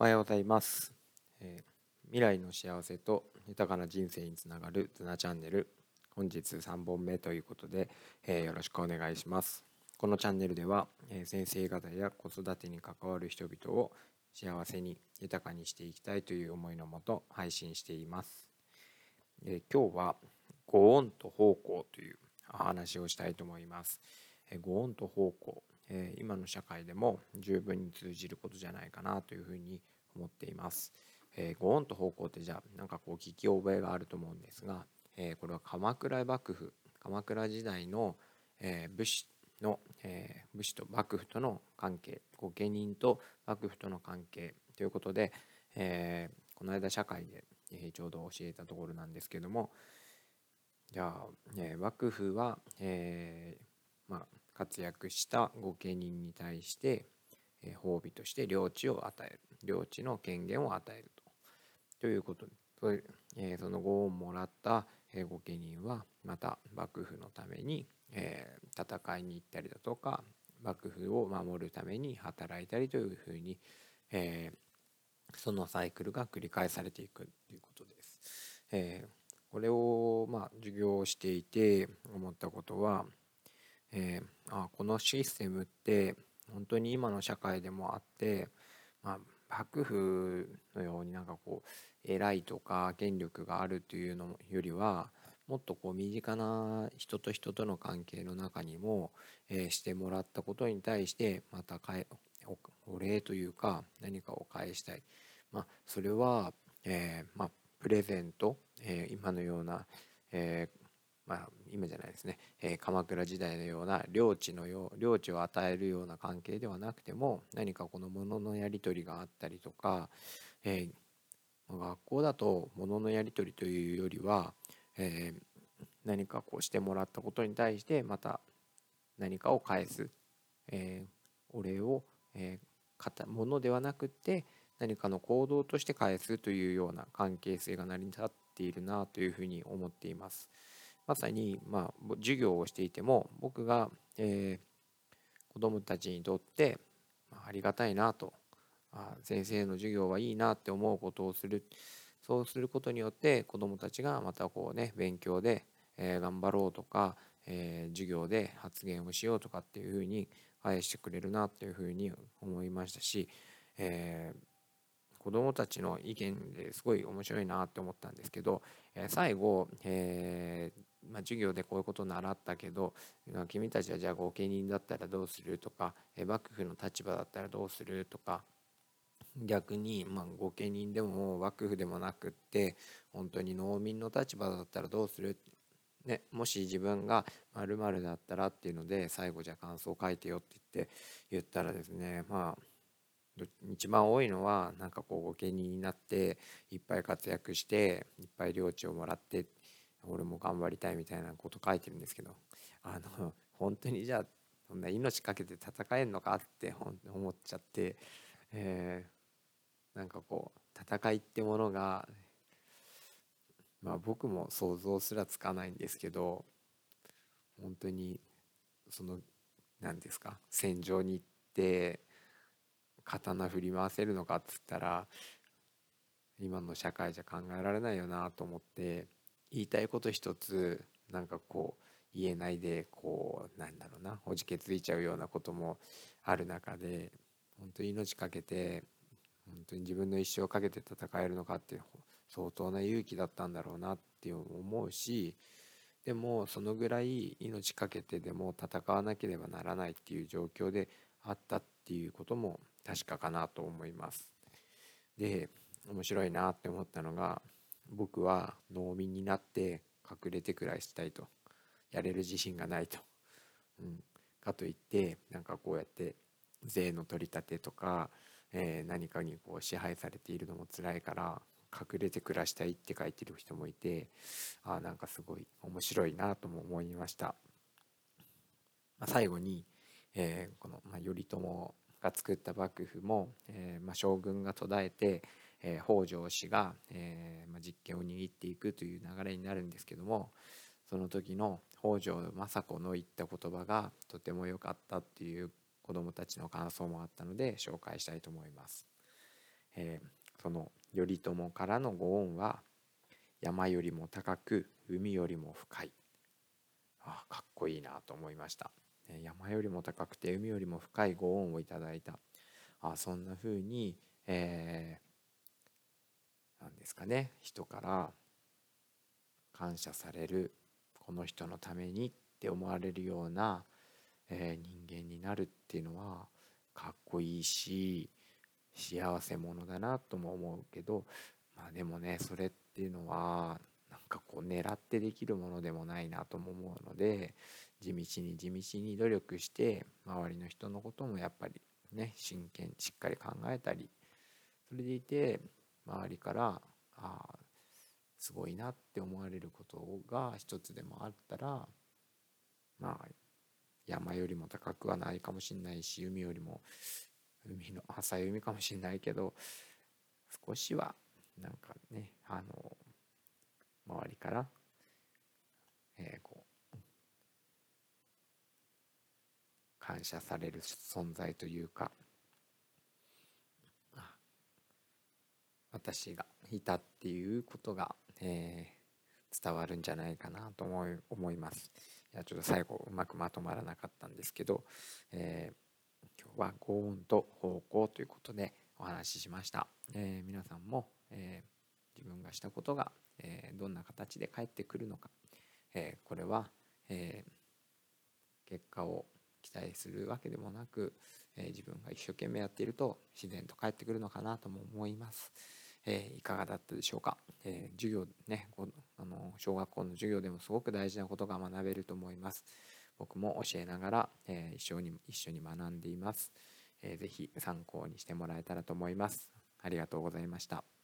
おはようございます、えー、未来の幸せと豊かな人生につながるズナチャンネル。本日3本目ということで、えー、よろしくお願いします。このチャンネルでは、えー、先生方や子育てに関わる人々を幸せに豊かにしていきたいという思いのもと配信しています、え今日はご恩と方向という話をしたいと思います、えご恩と方向え今の社会でも十分に通じることじゃないかなというふうに思っています。えー、ご恩と方向ってじゃあなんかこう聞き覚えがあると思うんですが、えー、これは鎌倉幕府鎌倉時代の、えー、武士の、え武士と幕府との関係御家人と幕府との関係ということで、えこの間社会で、えちょうど教えたところなんですけどもじゃあ、え幕府は、えまあ活躍した御家人に対して、え褒美として領地を与える。領地の権限を与えると。ということ。で、えそのご恩をもらった、え御家人はまた幕府のために、え戦いに行ったりだとか幕府を守るために働いたりというふうに、えそのサイクルが繰り返されていくということです。えこれをまあ授業をしていて思ったことはえー、あこのシステムって本当に今の社会でもあって、まあ、幕府のようになんかこう偉いとか権力があるというのよりはもっとこう身近な人と人との関係の中にも、えー、してもらったことに対してまたかえお礼というか何かを返したい、まあ、それは、えー、まあ、プレゼント、えー、今のような、えまあ、今じゃないですね、えー、鎌倉時代のような領地のよう領地を与えるような関係ではなくても何かこの物のやり取りがあったりとか、えー、学校だと物のやり取りというよりは、えー、何かこうしてもらったことに対してまた何かを返す、えお礼を、えー、ものではなくて何かの行動として返すというような関係性が成り立っているなというふうに思っています。まさに、まあ、授業をしていても僕が、えー、子どもたちにとって、まあ、ありがたいなと。あ先生の授業はいいなって思うことをする。そうすることによって子どもたちがまたこうね勉強で、えー、頑張ろうとか、えー、授業で発言をしようとかっていうふうに返してくれるなっていうふうに思いましたし、えー、子どもたちの意見ですごい面白いなって思ったんですけど、え最後、え、まあ、授業でこういうことを習ったけど君たちはじゃあ御家人だったらどうするとか幕府の立場だったらどうするとか逆に、まあ、御家人でも幕府でもなくって本当に農民の立場だったらどうするね、もし自分が〇〇だったらっていうので最後じゃあ感想を書いてよって言って言ったらですねまあ一番多いのはなんかこう御家人になっていっぱい活躍していっぱい領地をもらって俺も頑張りたいみたいなこと書いてるんですけどあの本当にじゃあそんな命かけて戦えんのかって思っちゃって、えー、なんかこう戦いってものがまあ僕も想像すらつかないんですけど本当にその何ですか戦場に行って刀振り回せるのかっつったら今の社会じゃ考えられないよなと思って言いたいこと一つなんかこう言えないでこうなんだろうなおじけついちゃうようなこともある中で本当に命かけて本当に自分の一生かけて戦えるのかっていう相当な勇気だったんだろうなって思うしでもそのぐらい命かけてでも戦わなければならないっていう状況であったっていうことも確かかなと思います。で面白いなって思ったのが僕は農民になって隠れて暮らしたいと。やれる自信がないと、うん、かといってなんかこうやって税の取り立てとか、えー、何かにこう支配されているのも辛いから隠れて暮らしたいって書いてる人もいてあなんかすごい面白いなとも思いました、まあ、最後に、えー、この、まあ、頼朝が作った幕府も、えーまあ、将軍が途絶えてえー、北条氏が、えーまあ、実権を握っていくという流れになるんですけどもその時の北条政子の言った言葉がとても良かったっていう子どもたちの感想もあったので紹介したいと思います。えー、その頼朝からのご恩は山よりも高く海よりも深い。あかっこいいなと思いました。山よりも高くて海よりも深いご恩をいただいた。あそんな風に、えー、ですかね。人から感謝されるこの人のためにって思われるような、えー、人間になるっていうのはかっこいいし幸せ者だなとも思うけどまあでもねそれっていうのはなんかこう狙ってできるものでもないなとも思うので地道に地道に努力して周りの人のこともやっぱりね真剣にしっかり考えたりそれでいて周りからああすごいなって思われることが一つでもあったらまあ山よりも高くはないかもしれないし海よりも海の浅い海かもしれないけど少しはなんかねあの周りから、えー、こう感謝される存在というか私がいたっていうことが、えー、伝わるんじゃないかなと思い思います。いやちょっと最後うまくまとまらなかったんですけど、えー、今日はご恩と方向ということでお話ししました。えー、皆さんも、え自分がしたことが、えどんな形で返ってくるのか、えこれは、え結果を期待するわけでもなく、え自分が一生懸命やっていると自然と返ってくるのかなとも思います。えー、いかがだったでしょうか、えー、授業ねあの小学校の授業でもすごく大事なことが学べると思います。僕も教えながら、えー、一緒に一緒に学んでいます、えー、ぜひ参考にしてもらえたらと思います。ありがとうございました。